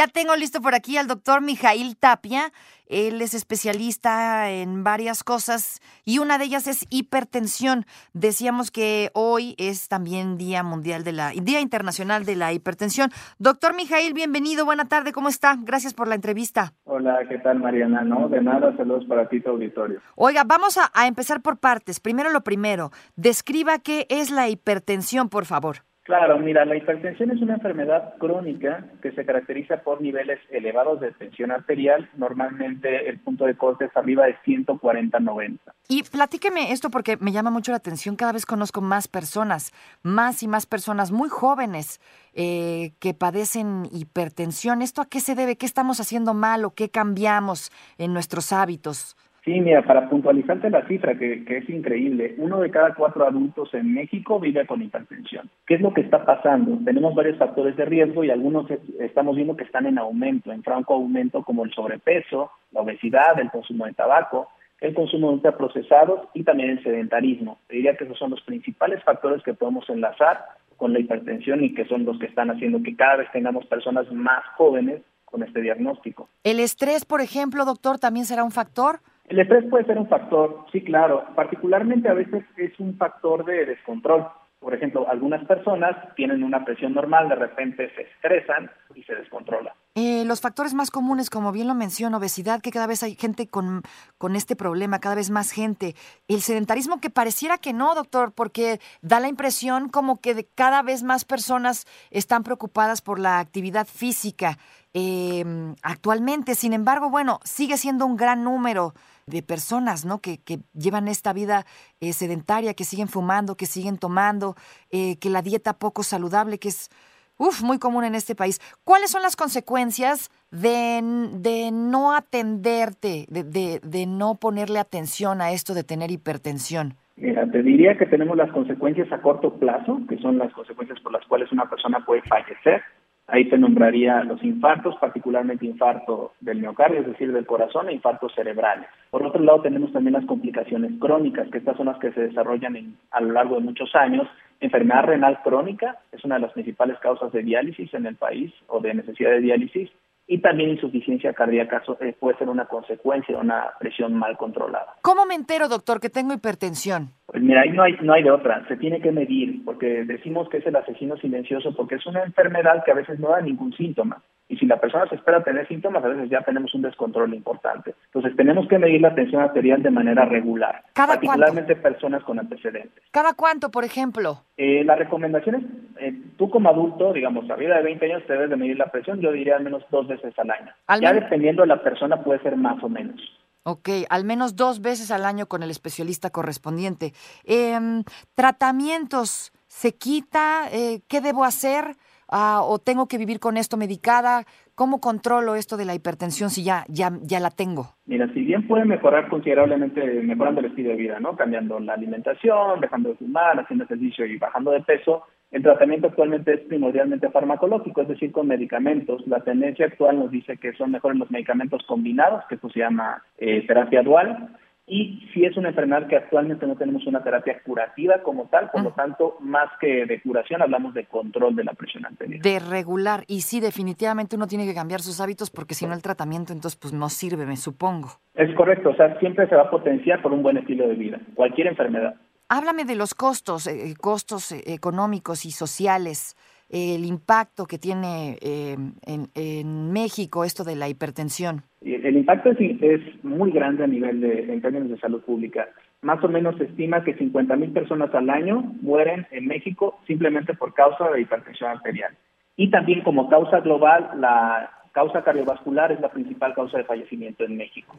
Ya tengo listo por aquí al doctor Mijail Tapia. Él es especialista en varias cosas y una de ellas es hipertensión. Decíamos que hoy es también Día Mundial de la Día Internacional de la Hipertensión. Doctor Mijail, bienvenido. Buena tarde. ¿Cómo está? Gracias por la entrevista. Hola, ¿qué tal Mariana? No, de nada, saludos para ti, tu auditorio. Oiga, vamos a, a empezar por partes. Primero lo primero, describa qué es la hipertensión, por favor. Claro, mira, la hipertensión es una enfermedad crónica que se caracteriza por niveles elevados de tensión arterial. Normalmente el punto de corte es arriba de 140-90. Y platíqueme esto porque me llama mucho la atención. Cada vez conozco más personas, más y más personas muy jóvenes eh, que padecen hipertensión. ¿Esto a qué se debe? ¿Qué estamos haciendo mal o qué cambiamos en nuestros hábitos? Sí, mira, para puntualizarte la cifra, que, que, es increíble, uno de cada cuatro adultos en México vive con hipertensión. ¿Qué es lo que está pasando? Tenemos varios factores de riesgo y algunos estamos viendo que están en aumento, en franco aumento, como el sobrepeso, la obesidad, el consumo de tabaco, el consumo de ultraprocesados y también el sedentarismo. Te diría que esos son los principales factores que podemos enlazar con la hipertensión y que son los que están haciendo que cada vez tengamos personas más jóvenes con este diagnóstico. ¿El estrés, por ejemplo, doctor, también será un factor? El estrés puede ser un factor, sí, claro. Particularmente a veces es un factor de descontrol. Por ejemplo, algunas personas tienen una presión normal, de repente se estresan y se descontrola. Eh, los factores más comunes, como bien lo menciono, obesidad, que cada vez hay gente con, con este problema, cada vez más gente. El sedentarismo, que pareciera que no, doctor, porque da la impresión como que cada vez más personas están preocupadas por la actividad física eh, actualmente. Sin embargo, bueno, sigue siendo un gran número de personas, ¿no? Que, que llevan esta vida eh, sedentaria, que siguen fumando, que siguen tomando, eh, que la dieta poco saludable, que es uf, muy común en este país. ¿Cuáles son las consecuencias de, de no atenderte, de, de, de no ponerle atención a esto de tener hipertensión? Mira, te diría que tenemos las consecuencias a corto plazo, que son las consecuencias por las cuales una persona puede fallecer. Ahí te nombraría los infartos, particularmente infarto del miocardio, es decir, del corazón, e infartos cerebrales. Por otro lado, tenemos también las complicaciones crónicas, que estas son las que se desarrollan en, a lo largo de muchos años. Enfermedad renal crónica es una de las principales causas de diálisis en el país o de necesidad de diálisis y también insuficiencia cardíaca eh, puede ser una consecuencia de una presión mal controlada. ¿Cómo me entero, doctor, que tengo hipertensión? Pues mira, ahí no hay, no hay de otra, se tiene que medir, porque decimos que es el asesino silencioso, porque es una enfermedad que a veces no da ningún síntoma. Y si la persona se espera tener síntomas, a veces ya tenemos un descontrol importante. Entonces tenemos que medir la tensión arterial de manera regular, ¿Cada particularmente cuánto? personas con antecedentes. ¿Cada cuánto, por ejemplo? Eh, la recomendación es, eh, tú como adulto, digamos, a vida de 20 años, te debes de medir la presión, yo diría al menos dos veces al año. Al ya dependiendo de la persona puede ser más o menos. Ok, al menos dos veces al año con el especialista correspondiente. Em, tratamientos, ¿se quita? Eh, ¿Qué debo hacer? Ah, ¿O tengo que vivir con esto medicada? ¿Cómo controlo esto de la hipertensión si ya, ya, ya la tengo? Mira, si bien puede mejorar considerablemente mejorando el estilo de vida, ¿no? Cambiando la alimentación, dejando de fumar, haciendo ejercicio y bajando de peso, el tratamiento actualmente es primordialmente farmacológico, es decir, con medicamentos. La tendencia actual nos dice que son mejores los medicamentos combinados, que esto se llama eh, terapia dual, y si es una enfermedad que actualmente no tenemos una terapia curativa como tal, por lo tanto, más que de curación, hablamos de control de la presión arterial. De regular. Y sí, definitivamente uno tiene que cambiar sus hábitos porque si no el tratamiento entonces pues no sirve, me supongo. Es correcto, o sea, siempre se va a potenciar por un buen estilo de vida, cualquier enfermedad. Háblame de los costos, eh, costos eh, económicos y sociales, el impacto que tiene eh, en, en México esto de la hipertensión. El impacto es, es muy grande a nivel de, en términos de salud pública. Más o menos se estima que 50 mil personas al año mueren en México simplemente por causa de hipertensión arterial. Y también como causa global, la causa cardiovascular es la principal causa de fallecimiento en México.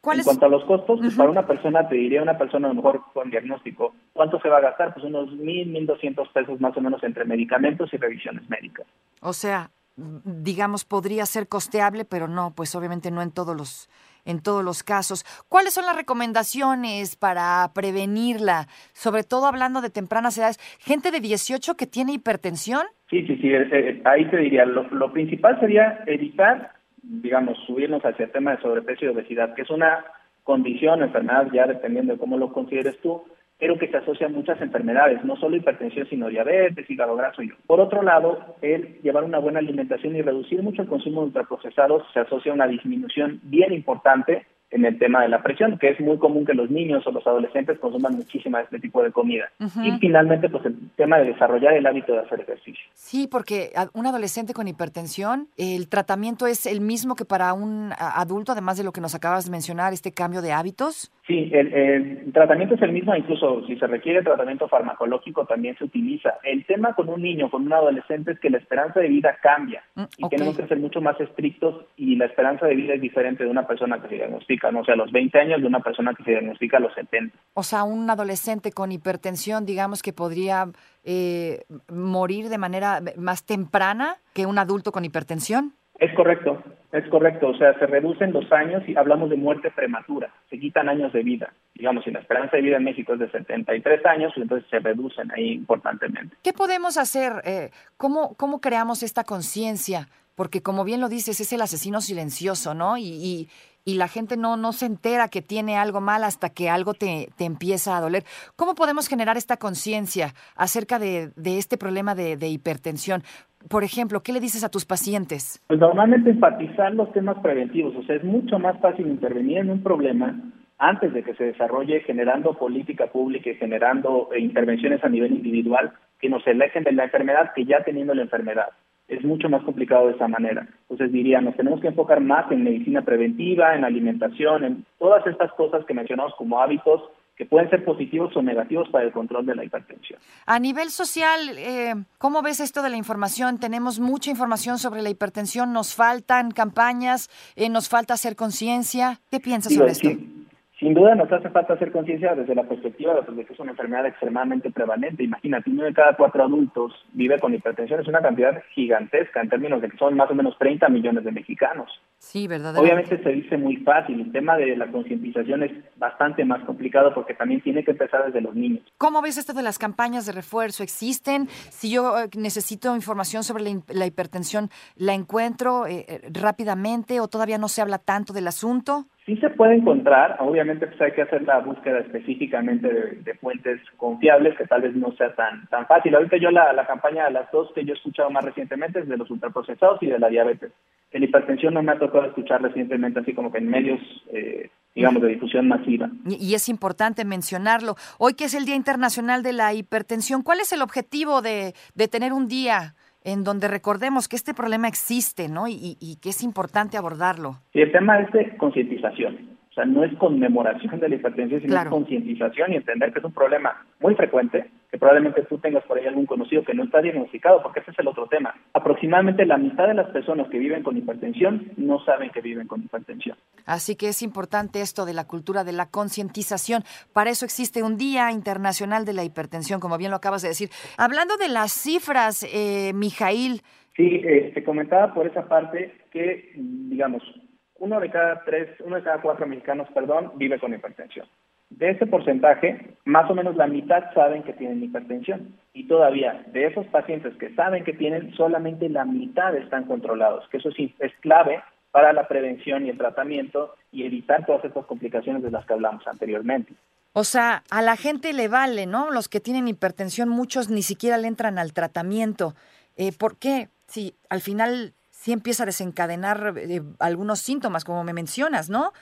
¿Cuál en es? cuanto a los costos, pues para una persona, te diría una persona a lo mejor con diagnóstico, ¿cuánto se va a gastar? Pues unos mil, mil doscientos pesos más o menos entre medicamentos y revisiones médicas. O sea, digamos, podría ser costeable, pero no, pues obviamente no en todos los en todos los casos. ¿Cuáles son las recomendaciones para prevenirla? Sobre todo hablando de tempranas edades. ¿Gente de 18 que tiene hipertensión? Sí, sí, sí. eh, eh, ahí te diría, lo, lo principal sería evitar, digamos, subirnos hacia el tema de sobrepeso y obesidad, que es una condición, enfermedad, ya dependiendo de cómo lo consideres tú, pero que se asocia a muchas enfermedades, no solo hipertensión, sino diabetes, hígado graso y Por otro lado, el llevar una buena alimentación y reducir mucho el consumo de ultraprocesados se asocia a una disminución bien importante en el tema de la presión, que es muy común que los niños o los adolescentes consuman muchísima este tipo de comida. Y finalmente, pues el tema de desarrollar el hábito de hacer ejercicio. Sí, porque un adolescente con hipertensión, el tratamiento es el mismo que para un adulto, además de lo que nos acabas de mencionar, este cambio de hábitos. Sí, el, el tratamiento es el mismo, incluso si se requiere tratamiento farmacológico también se utiliza. El tema con un niño, con un adolescente es que la esperanza de vida cambia Mm, y tenemos que ser mucho más estrictos y la esperanza de vida es diferente de una persona que se diagnostica, no sé, a los 20 años de una persona que se diagnostica a los 70. O sea, un adolescente con hipertensión, digamos que podría eh, morir de manera más temprana que un adulto con hipertensión. Es correcto, es correcto, o sea, se reducen los años y hablamos de muerte prematura, se quitan años de vida. Digamos, si la esperanza de vida en México es de 73 años, pues entonces se reducen ahí importantemente. ¿Qué podemos hacer? Eh, ¿cómo, ¿Cómo creamos esta conciencia? Porque como bien lo dices, es el asesino silencioso, ¿no? Y, y, y la gente no, no se entera que tiene algo mal hasta que algo te, te empieza a doler. ¿Cómo podemos generar esta conciencia acerca de, de este problema de, de hipertensión? Por ejemplo, ¿qué le dices a tus pacientes? Pues normalmente enfatizar los temas preventivos, o sea, es mucho más fácil intervenir en un problema antes de que se desarrolle generando política pública y generando eh, intervenciones a nivel individual que nos alejen de la enfermedad que ya teniendo la enfermedad. Es mucho más complicado de esa manera. Entonces diría, nos tenemos que enfocar más en medicina preventiva, en alimentación, en todas estas cosas que mencionamos como hábitos que pueden ser positivos o negativos para el control de la hipertensión. A nivel social, eh, ¿cómo ves esto de la información? Tenemos mucha información sobre la hipertensión, nos faltan campañas, eh, nos falta hacer conciencia. ¿Qué piensas Digo, sobre esto? Sin duda nos hace falta hacer conciencia desde la perspectiva de que es una enfermedad extremadamente prevalente. Imagínate, uno de cada cuatro adultos vive con hipertensión, es una cantidad gigantesca en términos de que son más o menos 30 millones de mexicanos. Sí, verdaderamente. Obviamente se dice muy fácil, el tema de la concientización es bastante más complicado porque también tiene que empezar desde los niños. ¿Cómo ves esto de las campañas de refuerzo? ¿Existen? Si yo eh, necesito información sobre la hipertensión, ¿la encuentro eh, eh, rápidamente o todavía no se habla tanto del asunto? Sí se puede encontrar, obviamente pues hay que hacer la búsqueda específicamente de, fuentes confiables, que tal vez no sea tan tan fácil. Ahorita yo la, la campaña de las dos que yo he escuchado más recientemente es de los ultraprocesados y de la diabetes. La hipertensión no me ha tocado escuchar recientemente así como que en medios, eh, digamos, de difusión masiva. Y, y es importante mencionarlo. Hoy que es el Día Internacional de la Hipertensión, ¿cuál es el objetivo de, de tener un día en donde recordemos que este problema existe, ¿no? Y, que es importante abordarlo. Y el tema es de concientización. O sea, no es conmemoración de la hipertensión, sino Claro. es concientización y entender que es un problema muy frecuente, que probablemente tú tengas por ahí algún conocido que no está diagnosticado, porque ese es el otro tema. Aproximadamente la mitad de las personas que viven con hipertensión no saben que viven con hipertensión. Así que es importante esto de la cultura de la concientización. Para eso existe un Día Internacional de la Hipertensión, como bien lo acabas de decir. Hablando de las cifras, eh, Mijail, Sí, eh, te comentaba por esa parte que, digamos, uno de cada tres, uno de cada cuatro mexicanos, perdón, vive con hipertensión. De ese porcentaje, más o menos la mitad saben que tienen hipertensión. Y todavía, de esos pacientes que saben que tienen, solamente la mitad están controlados, que eso sí es clave para la prevención y el tratamiento y evitar todas estas complicaciones de las que hablamos anteriormente. o sea, a la gente le vale, ¿no? Los que tienen hipertensión, muchos ni siquiera le entran al tratamiento. Eh, ¿Por qué? Si al final sí empieza a desencadenar eh, algunos síntomas, como me mencionas, ¿no?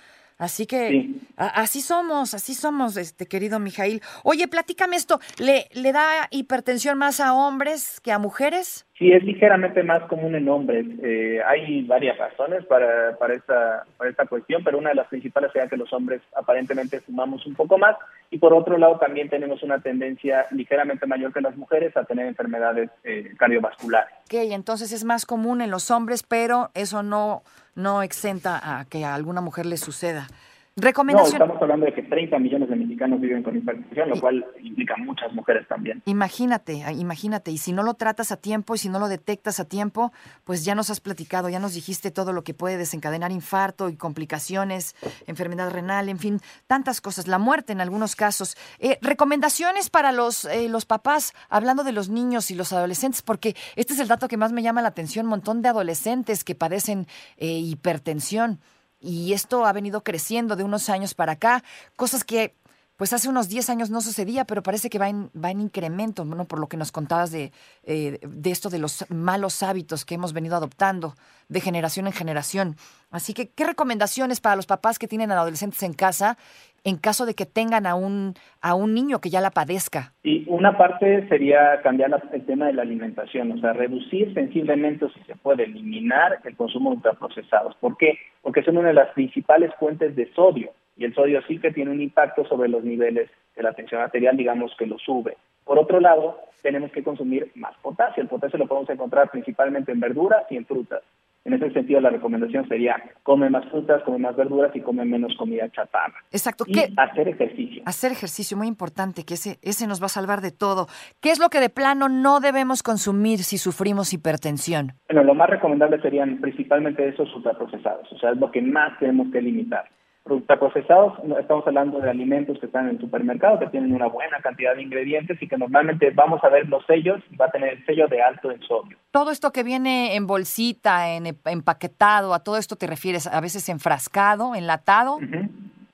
Así que Sí. así somos, así somos, este querido Mijail. Oye, platícame esto, ¿le, ¿le da hipertensión más a hombres que a mujeres? Sí, es ligeramente más común en hombres. Eh, hay varias razones para, para, esta, para esta cuestión, pero una de las principales sería que los hombres aparentemente fumamos un poco más y por otro lado también tenemos una tendencia ligeramente mayor que las mujeres a tener enfermedades eh, cardiovasculares. Ok, entonces es más común en los hombres, pero eso no, no exenta a que a alguna mujer le suceda. Recomendación. No, estamos hablando de que 30 millones de mexicanos viven con hipertensión, lo cual implica muchas mujeres también. Imagínate, ah, imagínate, y si no lo tratas a tiempo y si no lo detectas a tiempo, pues ya nos has platicado, ya nos dijiste todo lo que puede desencadenar infarto y complicaciones, enfermedad renal, en fin, tantas cosas, la muerte en algunos casos. Eh, recomendaciones para los, eh, los papás, hablando de los niños y los adolescentes, porque este es el dato que más me llama la atención, un montón de adolescentes que padecen eh, hipertensión y esto ha venido creciendo de unos años para acá, cosas que pues hace unos 10 años no sucedía, pero parece que va en, va en incremento, ¿no? por lo que nos contabas de, eh, de esto de los malos hábitos que hemos venido adoptando de generación en generación. Así que, ¿qué recomendaciones para los papás que tienen adolescentes en casa en caso de que tengan a un, a un niño que ya la padezca? Y una parte sería cambiar la- el tema de la alimentación, o sea, reducir sensiblemente o si se puede eliminar el consumo de ultraprocesados. ¿Por qué? Porque son una de las principales fuentes de sodio y el sodio sí que tiene un impacto sobre los niveles de la tensión arterial, digamos que lo sube. Por otro lado, tenemos que consumir más potasio. El potasio lo podemos encontrar principalmente en verduras y en frutas. En ese sentido, la recomendación sería come más frutas, come más verduras y come menos comida chatarra. Exacto. Y ¿Qué? hacer ejercicio. Hacer ejercicio, muy importante, que ese, ese nos va a salvar de todo. ¿Qué es lo que de plano no debemos consumir si sufrimos hipertensión? Bueno, lo más recomendable serían principalmente esos ultraprocesados, o sea, es lo que más tenemos que limitar. Ultraprocesados, no, estamos hablando de alimentos que están en el supermercado, que tienen una buena cantidad de ingredientes y que normalmente vamos a ver los sellos y va a tener el sello de alto en sodio. Todo esto que viene en bolsita, en e- empaquetado, a todo esto te refieres, a veces enfrascado, enlatado.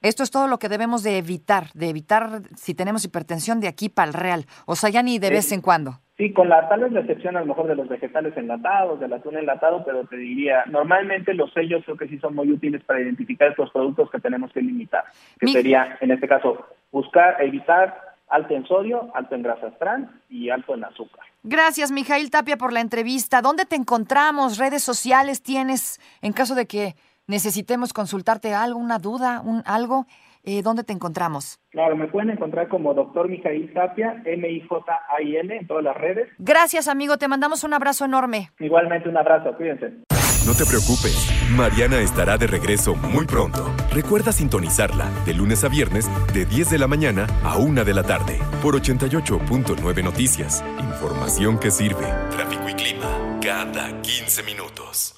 Esto es todo lo que debemos de evitar, de evitar si tenemos hipertensión de aquí para el real. O sea, ya ni de vez en cuando. Sí, con la tal vez la excepción a lo mejor de los vegetales enlatados, del atún enlatado, pero te diría, normalmente los sellos creo que sí son muy útiles para identificar estos productos que tenemos que limitar, que Mi- sería, en este caso, buscar, evitar alto en sodio, alto en grasas trans y alto en azúcar. Gracias, Mijail Tapia, por la entrevista. ¿Dónde te encontramos? ¿Redes sociales tienes en caso de que necesitemos consultarte algo, una duda, un algo? Eh, ¿Dónde te encontramos? Claro, me pueden encontrar como doctor Mijail Tapia, M-I-J-A-I-L, en todas las redes. Gracias, amigo. Te mandamos un abrazo enorme. Igualmente un abrazo, cuídense. No te preocupes, Mariana estará de regreso muy pronto. Recuerda sintonizarla de lunes a viernes de 10 de la mañana a 1 de la tarde por 88.9 Noticias. Información que sirve. Tráfico y clima cada 15 minutos.